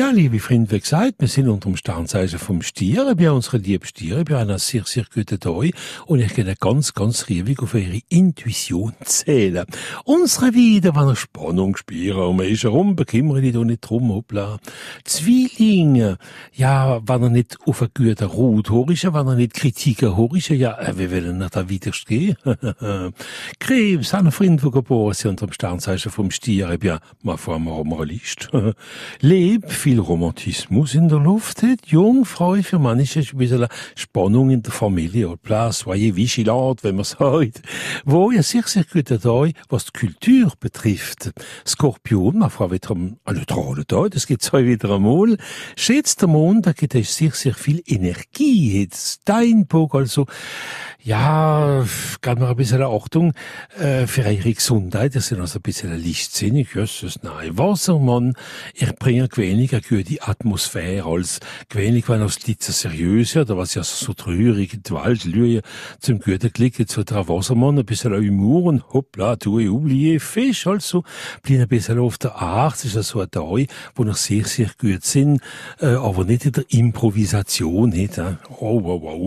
Ja, liebe Freunde, wie gesagt, wir sind unter dem Sternzeichen vom Stier. Bin unsere liebe Stier. Bin einer sehr, sehr guten Tag. Und ich gehe ganz, ganz riesig auf eure Intuition zählen. Unsere wieder, wenn ihr Spannung spüren, und man ist herum, bekümmere dich doch nicht drum, hoppla. Zwillinge, ja, wenn er nicht auf eine gute Ruhe horisch, wenn er nicht Kritiken horisch, ja, äh, wie wollen wir da widerstehen? Krebs, einer Freund, der geboren ist unter dem Sternzeichen vom Stier. Ja, mal vor allem Moralist. Leb, viel Romantismus in der Luft hat. Jungfrau für manche ist ein bisschen Spannung in der Familie. Und klar, soyez vigilant, wenn man sagt. Wo ja sehr, sehr gut da, was die Kultur betrifft. Skorpion, ma Frau wieder ein neutraler Tag, das gibt's heute wieder einmal. Schätzt der Mond, da gibt es sehr, sehr viel Energie. Steinbock, also, ja, kann man ein bisschen Achtung, äh, für eure Gesundheit. Das sind also ein bisschen lichtsinnig, jösses, nein. Wassermann, ihr bringt wenig gute Atmosphäre als wenig, wenn es nicht so seriös oder was ja so traurig in Wald, Lüge zum jetzt wird der Wassermann ein bisschen Humor und hoppla, ich oublié, Fisch, also, blieb ein bisschen auf der Art, das ist ja so ein Teil, wo noch sehr, sehr gut sind, äh, aber nicht in der Improvisation, nicht, äh. oh, wow, wow.